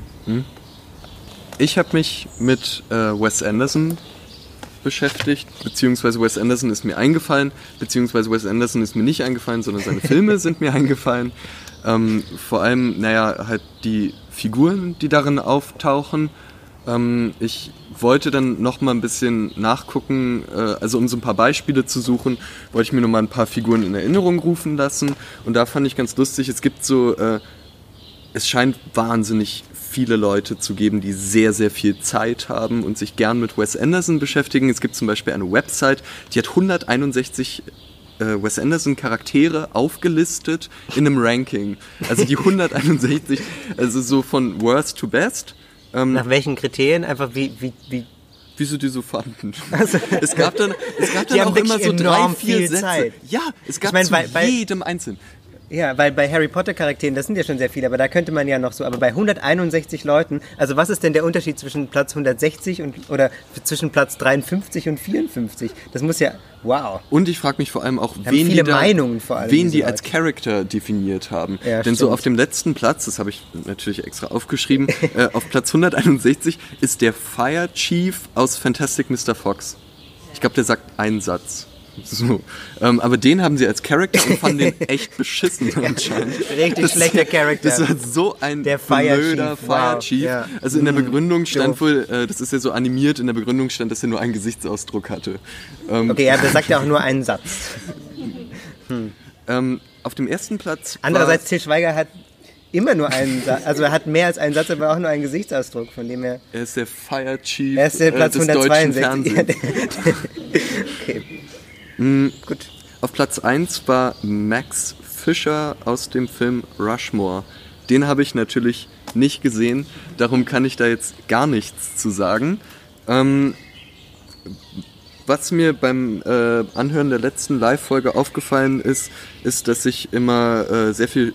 Ich habe mich mit äh, Wes Anderson beschäftigt, beziehungsweise Wes Anderson ist mir eingefallen, beziehungsweise Wes Anderson ist mir nicht eingefallen, sondern seine Filme sind mir eingefallen. Ähm, vor allem, naja, halt die Figuren, die darin auftauchen. Ähm, ich wollte dann noch mal ein bisschen nachgucken, äh, also um so ein paar Beispiele zu suchen, wollte ich mir noch mal ein paar Figuren in Erinnerung rufen lassen. Und da fand ich ganz lustig, es gibt so, äh, es scheint wahnsinnig viele Leute zu geben, die sehr, sehr viel Zeit haben und sich gern mit Wes Anderson beschäftigen. Es gibt zum Beispiel eine Website, die hat 161 äh, Wes Anderson Charaktere aufgelistet in einem Ranking. Also die 161, also so von worst to best. Ähm, Nach welchen Kriterien? Einfach wie, wie, wie wie sie die so fanden. es gab dann, es gab dann auch immer so drei, vier Sätze. Zeit. Ja, es gab meine, zu bei- bei- jedem Einzelnen. Ja, weil bei Harry Potter Charakteren, das sind ja schon sehr viele, aber da könnte man ja noch so, aber bei 161 Leuten, also was ist denn der Unterschied zwischen Platz 160 und, oder zwischen Platz 53 und 54? Das muss ja, wow. Und ich frage mich vor allem auch, haben wen die, da, Meinungen vor allem, wen die als. Character definiert haben. Ja, Denn so stimmt. auf dem letzten Platz, das habe ich natürlich extra aufgeschrieben, äh, auf Platz 161 ist der Fire Chief aus Fantastic Mr. Fox. Ich glaube, der sagt einen Satz. So. Ähm, aber den haben sie als Charakter und fanden den echt beschissen anscheinend. Richtig schlechter Charakter. Das war so ein Der Fire blöder Chief, Fire wow, Chief. ja. Also in der Begründung stand wohl, äh, das ist ja so animiert, in der Begründung stand, dass er nur einen Gesichtsausdruck hatte. Ähm, Okay, ja, der sagt ja auch nur einen Satz. ähm, auf dem ersten Platz. Andererseits, war- Til Schweiger hat immer nur einen Satz, also er hat mehr als einen Satz, aber auch nur einen Gesichtsausdruck, von dem her, Er ist der Fire Chief er ist der äh, Platz des deutschen 162. Ja, Fernsehens. okay. Hm. Gut. Auf Platz 1 war Max Fischer aus dem Film Rushmore. Den habe ich natürlich nicht gesehen, darum kann ich da jetzt gar nichts zu sagen. Ähm, was mir beim äh, Anhören der letzten Live-Folge aufgefallen ist, ist, dass ich immer äh, sehr viel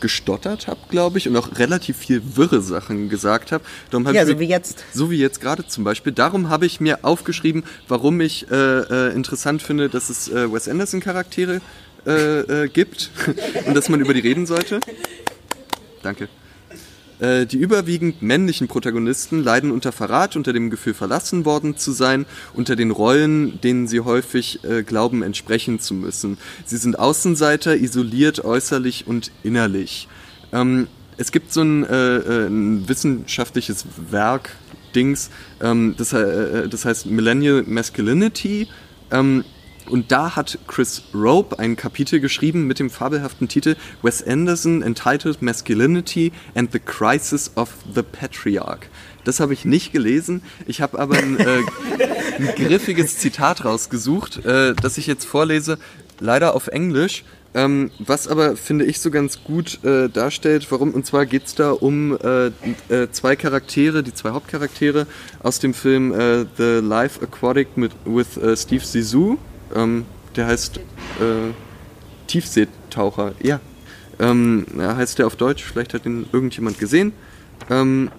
gestottert habe, glaube ich, und auch relativ viel wirre Sachen gesagt habe. Ja, ich so wie jetzt. so wie jetzt gerade zum Beispiel. Darum habe ich mir aufgeschrieben, warum ich äh, äh, interessant finde, dass es äh, Wes Anderson Charaktere äh, äh, gibt und dass man über die reden sollte. Danke. Äh, Die überwiegend männlichen Protagonisten leiden unter Verrat, unter dem Gefühl verlassen worden zu sein, unter den Rollen, denen sie häufig äh, glauben entsprechen zu müssen. Sie sind Außenseiter, isoliert äußerlich und innerlich. Ähm, es gibt so ein, äh, äh, ein wissenschaftliches Werk, Dings, ähm, das, äh, das heißt Millennial Masculinity. Ähm, und da hat Chris Rope ein Kapitel geschrieben mit dem fabelhaften Titel Wes Anderson entitled Masculinity and the Crisis of the Patriarch. Das habe ich nicht gelesen. Ich habe aber ein, äh, ein griffiges Zitat rausgesucht, äh, das ich jetzt vorlese, leider auf Englisch. Ähm, was aber, finde ich, so ganz gut äh, darstellt, warum, und zwar geht es da um äh, äh, zwei Charaktere, die zwei Hauptcharaktere aus dem Film äh, The Life Aquatic mit, with äh, Steve Zissou. Ähm, der heißt äh, Tiefseetaucher, ja. Ähm, heißt der auf Deutsch, vielleicht hat ihn irgendjemand gesehen. Ähm,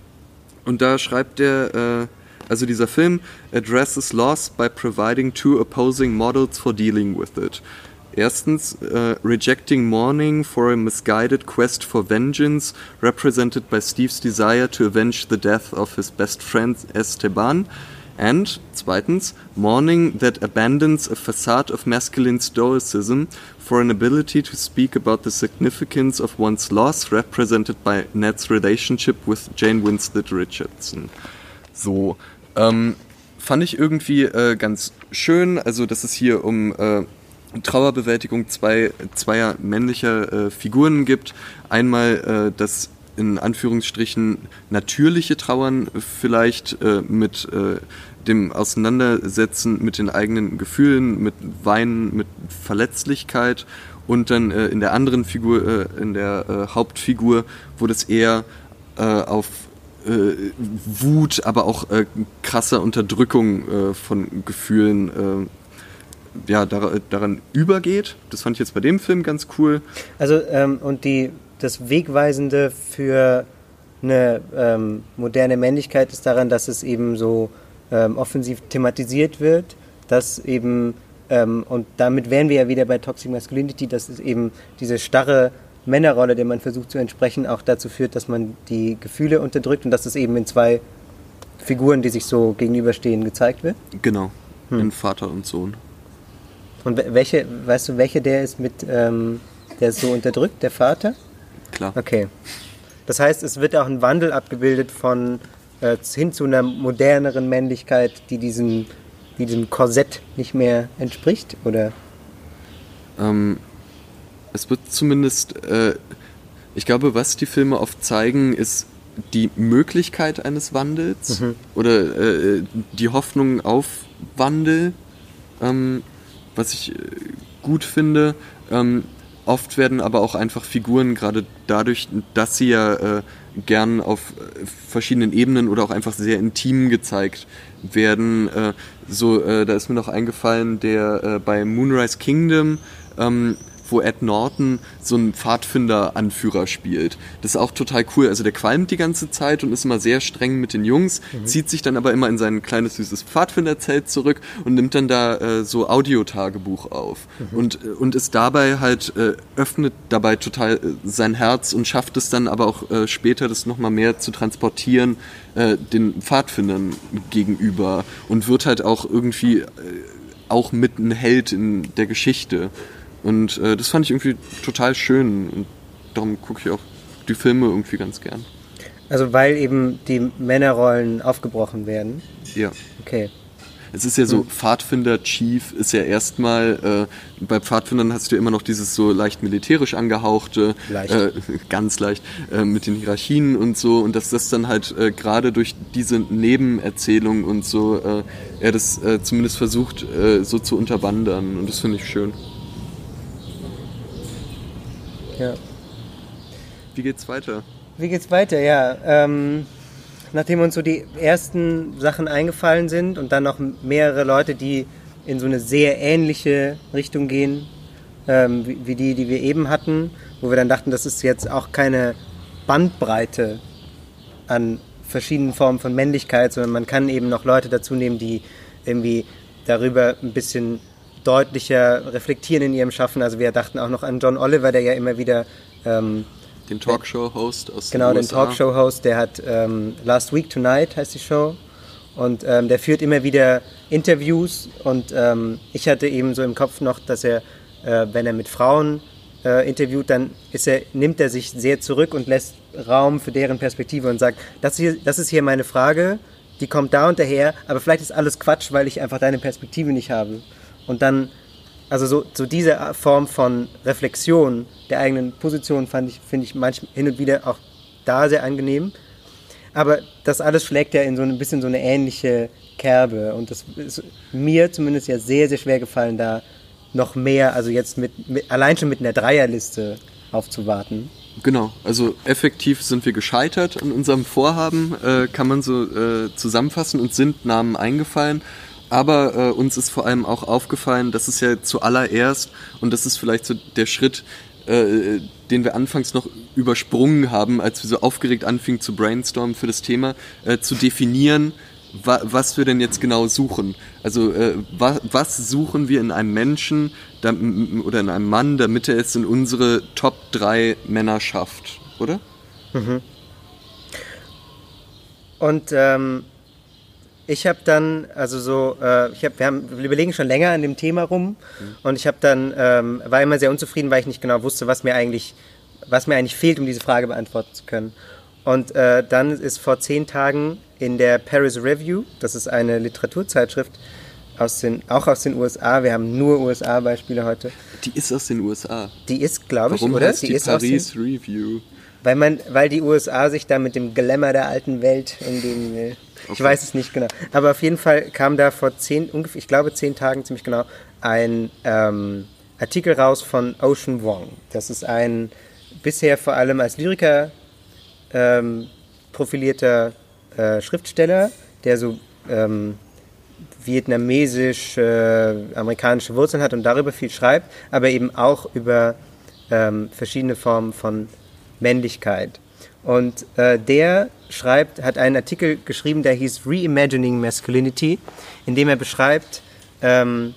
und da schreibt er, also dieser Film addresses loss by providing two opposing models for dealing with it. Erstens, uh, rejecting mourning for a misguided quest for vengeance, represented by Steve's desire to avenge the death of his best friend Esteban. And zweitens, mourning that abandons a facade of masculine stoicism for an ability to speak about the significance of one's loss, represented by Ned's relationship with Jane Winslet Richardson. So, ähm, fand ich irgendwie äh, ganz schön, also dass es hier um äh, Trauerbewältigung zwei, zweier männlicher äh, Figuren gibt. Einmal äh, das in Anführungsstrichen natürliche Trauern vielleicht äh, mit äh, dem Auseinandersetzen mit den eigenen Gefühlen, mit Weinen, mit Verletzlichkeit und dann äh, in der anderen Figur, äh, in der Hauptfigur, wo das eher auf Wut, aber auch krasser Unterdrückung von Gefühlen ja, dar daran übergeht. Das fand ich jetzt bei dem Film ganz cool. Also, ähm, und die, das Wegweisende für eine ähm, moderne Männlichkeit ist daran, dass es eben so ähm, offensiv thematisiert wird, dass eben, ähm, und damit wären wir ja wieder bei Toxic Masculinity, dass es eben diese starre Männerrolle, der man versucht zu entsprechen, auch dazu führt, dass man die Gefühle unterdrückt und dass es eben in zwei Figuren, die sich so gegenüberstehen, gezeigt wird. Genau, hm. in Vater und Sohn. Und welche, weißt du, welche der ist mit, ähm, der ist so unterdrückt, der Vater? Klar. Okay. Das heißt, es wird auch ein Wandel abgebildet von äh, hin zu einer moderneren Männlichkeit, die diesem, die diesem Korsett nicht mehr entspricht, oder? Ähm, es wird zumindest, äh, ich glaube, was die Filme oft zeigen, ist die Möglichkeit eines Wandels mhm. oder äh, die Hoffnung auf Wandel. Ähm, was ich äh, gut finde. Ähm, oft werden aber auch einfach Figuren, gerade dadurch, dass sie ja äh, gern auf äh, verschiedenen Ebenen oder auch einfach sehr intim gezeigt werden. Äh, so, äh, da ist mir noch eingefallen, der bei Moonrise Kingdom ähm, wo Ed Norton so einen Pfadfinder-Anführer spielt. Das ist auch total cool. Also der qualmt die ganze Zeit und ist immer sehr streng mit den Jungs, mhm. zieht sich dann aber immer in sein kleines süßes Pfadfinderzelt zurück und nimmt dann da äh, so Audiotagebuch auf. Mhm. Und, äh, und ist dabei halt, äh, öffnet dabei total äh, sein Herz und schafft es dann aber auch äh, später, das nochmal mehr zu transportieren, äh, den Pfadfindern gegenüber und wird halt auch irgendwie auch mit ein Held in der Geschichte. Und äh, das fand ich irgendwie total schön. Und darum gucke ich auch die Filme irgendwie ganz gern. Also weil eben die Männerrollen aufgebrochen werden? Ja. Okay. Es ist ja so, hm. Pfadfinder Chief ist ja erstmal, äh, bei Pfadfindern hast du ja immer noch dieses so leicht militärisch angehauchte, leicht. Äh, ganz leicht, äh, mit den Hierarchien und so und dass das dann halt äh, gerade durch diese Nebenerzählung und so, äh, er das äh, zumindest versucht so zu unterwandern und das finde ich schön. Ja. Wie geht's weiter? Wie geht's weiter, ja. Ähm, nachdem uns so die ersten Sachen eingefallen sind und dann noch mehrere Leute, die in so eine sehr ähnliche Richtung gehen, ähm, wie, wie, die, die wir eben hatten, wo wir dann dachten, das ist jetzt auch keine Bandbreite an verschiedenen Formen von Männlichkeit, sondern man kann eben noch Leute dazu nehmen, die irgendwie darüber ein bisschen deutlicher reflektieren in ihrem Schaffen. Also wir dachten auch noch an John Oliver, der ja immer wieder ähm, den Talkshow-Host aus genau, den Genau, den Talkshow-Host, der hat ähm, Last Week Tonight heißt die Show und ähm, der führt immer wieder Interviews und ähm, ich hatte eben so im Kopf noch, dass er, äh, wenn er mit Frauen äh, interviewt, dann er, nimmt er sich sehr zurück und lässt Raum für deren Perspektive und sagt, das, hier, das ist hier meine Frage, die kommt da und daher, aber vielleicht ist alles Quatsch, weil ich einfach deine Perspektive nicht habe. Und dann, also so, so diese Form von Reflexion der eigenen Position fand ich, finde ich manchmal hin und wieder auch da sehr angenehm. Aber das alles schlägt ja in so ein bisschen so eine ähnliche Kerbe. Und das ist mir zumindest ja sehr, sehr schwer gefallen, da noch mehr, also jetzt mit, mit allein schon mit einer Dreierliste aufzuwarten. Genau, also effektiv sind wir gescheitert an unserem Vorhaben, äh, kann man so äh, zusammenfassen. Uns sind Namen eingefallen, aber äh, uns ist vor allem auch aufgefallen, dass es ja zuallererst, und das ist vielleicht so der Schritt, äh, den wir anfangs noch übersprungen haben, als wir so aufgeregt anfingen zu brainstormen für das Thema, äh, zu definieren, wa was wir denn jetzt genau suchen. Also äh, wa was suchen wir in einem Menschen da, oder in einem Mann, damit er es in unsere Top 3 Männer schafft, oder? Und ähm, ich habe dann, also so, äh, ich hab, wir, haben, wir überlegen schon länger an dem Thema rum und ich habe dann, ähm, war immer sehr unzufrieden, weil ich nicht genau wusste, was mir eigentlich, was mir eigentlich fehlt, um diese Frage beantworten zu können. Und äh, dann ist vor zehn Tagen in der Paris Review, das ist eine Literaturzeitschrift, aus den, auch aus den USA, wir haben nur USA-Beispiele heute, Die ist aus den USA. die ist, glaube ich, Warum oder? heißt die, ist aus den- Paris Review? weil, man, weil die USA sich da mit dem Glamour der alten Welt umgehen will. Ich Okay. weiß es nicht genau. Aber auf jeden Fall kam da vor zehn, ungefähr, ich glaube zehn Tagen ziemlich genau, ein ähm, Artikel raus von Ocean Wong. Das ist ein bisher vor allem als Lyriker ähm, profilierter äh, Schriftsteller, der so ähm, vietnamesisch-amerikanische Wurzeln hat und darüber viel schreibt, aber eben auch über ähm, verschiedene Formen von Männlichkeit. Und äh, der schreibt, hat einen Artikel geschrieben, der hieß Reimagining Masculinity, in dem er beschreibt, ähm,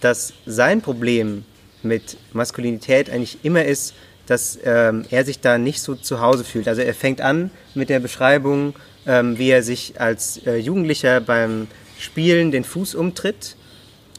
dass sein Problem mit Maskulinität eigentlich immer ist, dass ähm, er sich da nicht so zu Hause fühlt. Also er fängt an mit der Beschreibung, ähm, wie er sich als äh, Jugendlicher beim Spielen den Fuß umtritt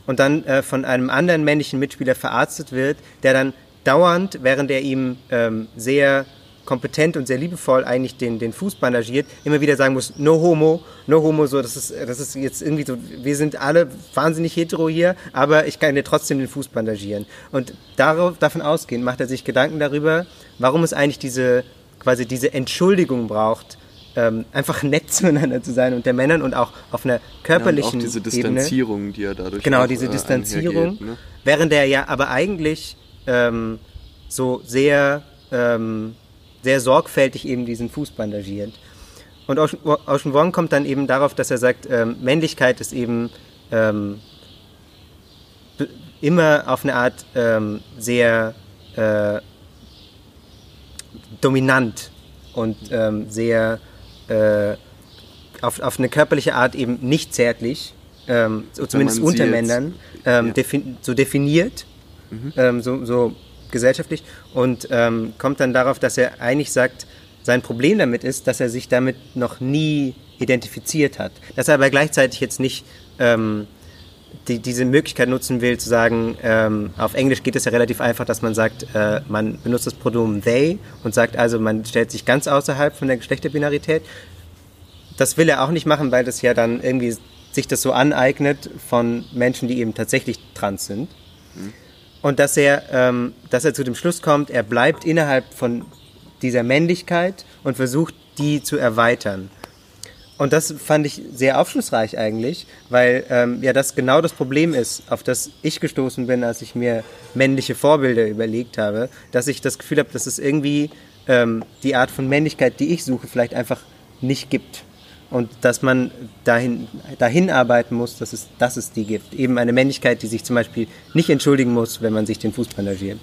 und dann äh, von einem anderen männlichen Mitspieler verarztet wird, der dann dauernd, während er ihm ähm, sehr kompetent und sehr liebevoll eigentlich den, den Fuß bandagiert, immer wieder sagen muss, no homo, no homo, so, das ist, das ist jetzt irgendwie so, wir sind alle wahnsinnig hetero hier, aber ich kann dir trotzdem den Fuß bandagieren. Und darauf, davon ausgehend macht er sich Gedanken darüber, warum es eigentlich diese, quasi diese Entschuldigung braucht, ähm, einfach nett zueinander zu sein unter Männern und auch auf einer Ja, und körperlichen auch diese Ebene. Distanzierung, die er dadurch Genau, auch, diese äh, Distanzierung. ne? Während er ja aber eigentlich ähm, so sehr, ähm, sehr sorgfältig eben diesen Fuß bandagiert. Und Ocean, Wong kommt dann eben darauf, dass er sagt, ähm, Männlichkeit ist eben ähm, immer auf eine Art ähm, sehr äh, dominant und ähm, sehr äh, auf, auf eine körperliche Art eben nicht zärtlich, ähm, so zumindest unter Männern, ähm, ja. defin so definiert, Mhm. so, so gesellschaftlich und ähm, kommt dann darauf, dass er eigentlich sagt, sein Problem damit ist, dass er sich damit noch nie identifiziert hat. Dass er aber gleichzeitig jetzt nicht ähm, die, diese Möglichkeit nutzen will, zu sagen, ähm, auf Englisch geht es ja relativ einfach, dass man sagt, äh, man benutzt das Pronomen they und sagt also, man stellt sich ganz außerhalb von der Geschlechterbinarität. Das will er auch nicht machen, weil das ja dann irgendwie sich das so aneignet von Menschen, die eben tatsächlich trans sind. Und dass er, ähm, dass er zu dem Schluss kommt, er bleibt innerhalb von dieser Männlichkeit und versucht, die zu erweitern. Und das fand ich sehr aufschlussreich eigentlich, weil ähm, ja das genau das Problem ist, auf das ich gestoßen bin, als ich mir männliche Vorbilder überlegt habe, dass ich das Gefühl habe, dass es irgendwie ähm, die Art von Männlichkeit, die ich suche, vielleicht einfach nicht gibt. Und dass man dahin, dahin arbeiten muss, dass es, dass es die gibt. Eben eine Männlichkeit, die sich zum Beispiel nicht entschuldigen muss, wenn man sich den Fuß bandagiert.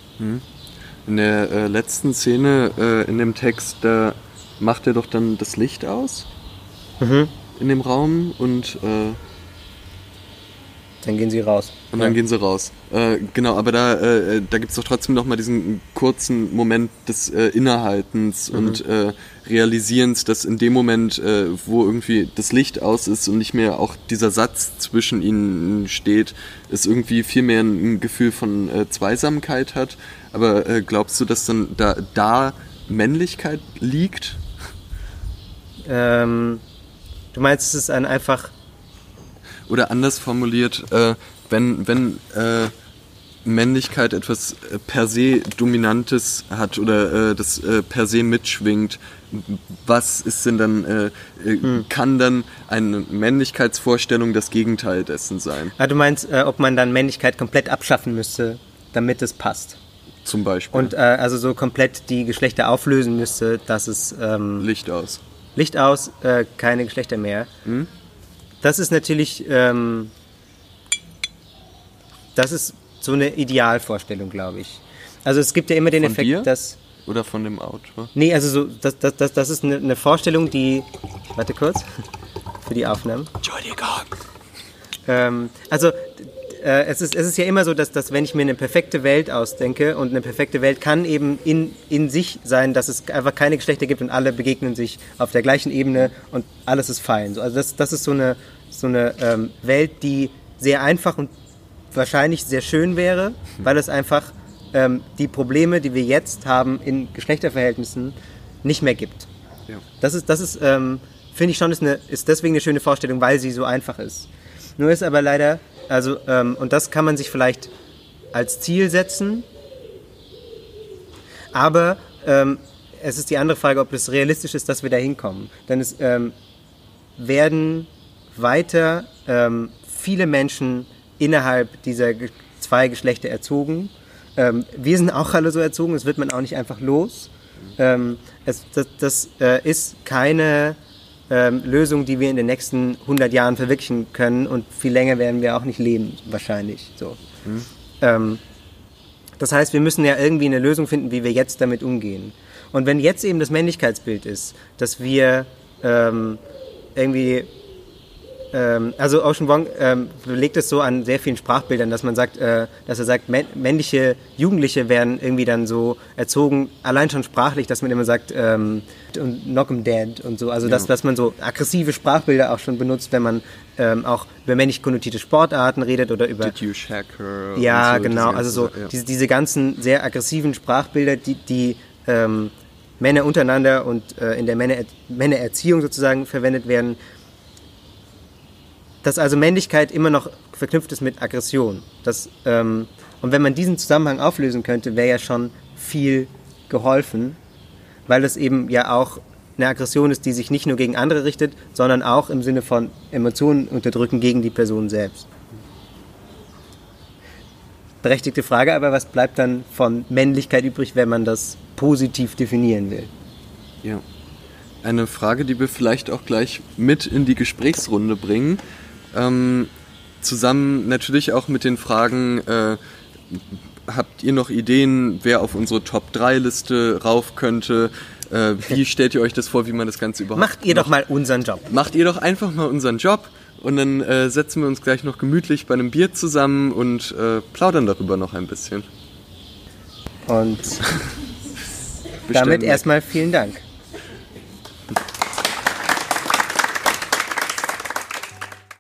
In der äh, letzten Szene äh, in dem Text, da macht er doch dann das Licht aus Mhm. in dem Raum und, äh, Dann gehen sie raus. und dann Ja. gehen sie raus. Äh, genau, aber da, äh, da gibt es doch trotzdem noch mal diesen kurzen Moment des äh, Innehaltens Mhm. und äh, Realisierens, dass in dem Moment, äh, wo irgendwie das Licht aus ist und nicht mehr auch dieser Satz zwischen ihnen steht, es irgendwie viel mehr ein, Gefühl von äh, Zweisamkeit hat. Aber glaubst du, dass dann da, da Männlichkeit liegt? Ähm, du meinst, es ist ein einfach Oder anders formuliert, äh, wenn, wenn, äh, Männlichkeit etwas äh, per se Dominantes hat oder äh, das äh, per se mitschwingt, was ist denn dann, äh, äh, hm. kann dann eine Männlichkeitsvorstellung das Gegenteil dessen sein? Ah, du meinst, äh, ob man dann Männlichkeit komplett abschaffen müsste, damit es passt? Zum Beispiel. Und also so komplett die Geschlechter auflösen müsste, dass es... Ähm, Licht aus. Licht aus, keine Geschlechter mehr. Hm? Das ist natürlich... Ähm, das ist so eine Idealvorstellung, glaube ich. Also es gibt ja immer den von Effekt, dir? dass. Oder von dem Autor? Nee, also so, das, das, das, das ist eine, eine Vorstellung, die. Warte kurz. Für die Aufnahmen. Entschuldigung. Ähm, also äh, es, ist, es ist ja immer so, dass, dass wenn ich mir eine perfekte Welt ausdenke und eine perfekte Welt kann eben in, in sich sein, dass es einfach keine Geschlechter gibt und alle begegnen sich auf der gleichen Ebene und alles ist fein. Also das, das ist so eine, so eine ähm, Welt, die sehr einfach und wahrscheinlich sehr schön wäre, weil es einfach ähm, die Probleme, die wir jetzt haben in Geschlechterverhältnissen, nicht mehr gibt. Ja. Das ist, das ist ähm, finde ich schon, ist, eine, ist deswegen eine schöne Vorstellung, weil sie so einfach ist. Nur ist aber leider, also, ähm, und das kann man sich vielleicht als Ziel setzen, aber ähm, es ist die andere Frage, ob es realistisch ist, dass wir da hinkommen. Denn es ähm, werden weiter ähm, viele Menschen innerhalb dieser zwei Geschlechter erzogen. Ähm, wir sind auch alle so erzogen, das wird man auch nicht einfach los. Ähm, es, das, das äh, ist keine ähm, Lösung, die wir in den nächsten 100 Jahren verwirklichen können und viel länger werden wir auch nicht leben, wahrscheinlich. So. Mhm. das heißt, wir müssen ja irgendwie eine Lösung finden, wie wir jetzt damit umgehen. Und wenn jetzt eben das Männlichkeitsbild ist, dass wir ähm, irgendwie ähm, also Ocean Wong ähm, belegt es so an sehr vielen Sprachbildern, dass man sagt, äh, dass er sagt, männliche Jugendliche werden irgendwie dann so erzogen, allein schon sprachlich, dass man immer sagt, ähm, knock 'em dead und so. Also, ja. dass, dass man so aggressive Sprachbilder auch schon benutzt, wenn man ähm, auch über männlich konnotierte Sportarten redet oder über. Did you shacker? Ja, so, genau. Also so ja. diese, diese ganzen sehr aggressiven Sprachbilder, die, die ähm, Männer untereinander und äh, in der Männer Männererziehung sozusagen verwendet werden, dass also Männlichkeit immer noch verknüpft ist mit Aggression. Das, ähm, und wenn man diesen Zusammenhang auflösen könnte, wäre ja schon viel geholfen, weil das eben ja auch eine Aggression ist, die sich nicht nur gegen andere richtet, sondern auch im Sinne von Emotionen unterdrücken gegen die Person selbst. Berechtigte Frage, aber was bleibt dann von Männlichkeit übrig, wenn man das positiv definieren will? Ja. Eine Frage, die wir vielleicht auch gleich mit in die Gesprächsrunde bringen. Ähm, zusammen natürlich auch mit den Fragen, äh, habt ihr noch Ideen, wer auf unsere Top-3-Liste rauf könnte? Äh, wie stellt ihr euch das vor, wie man das Ganze überhaupt macht? ihr macht? doch mal unseren Job. Macht ihr doch einfach mal unseren Job und dann äh, setzen wir uns gleich noch gemütlich bei einem Bier zusammen und äh, plaudern darüber noch ein bisschen. Und damit erstmal vielen Dank.